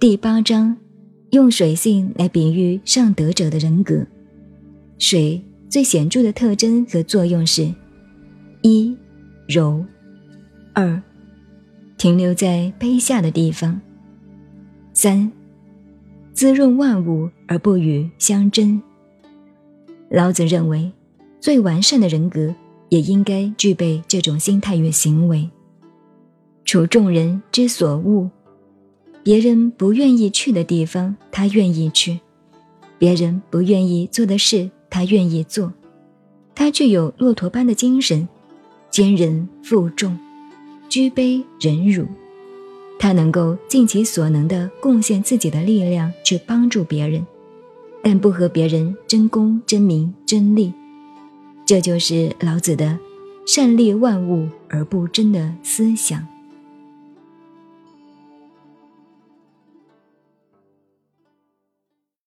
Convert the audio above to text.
第八章用水性来比喻上德者的人格。水最显著的特征和作用是：一、柔；二、停留在卑下的地方；三、滋润万物而不与相争。老子认为，最完善的人格也应该具备这种心态与行为。处众人之所恶，别人不愿意去的地方，他愿意去；别人不愿意做的事，他愿意做。他具有骆驼般的精神，坚韧负重，居卑忍辱。他能够尽其所能地贡献自己的力量去帮助别人。但不和别人争功、争名、争利，这就是老子的“善利万物而不争”的思想。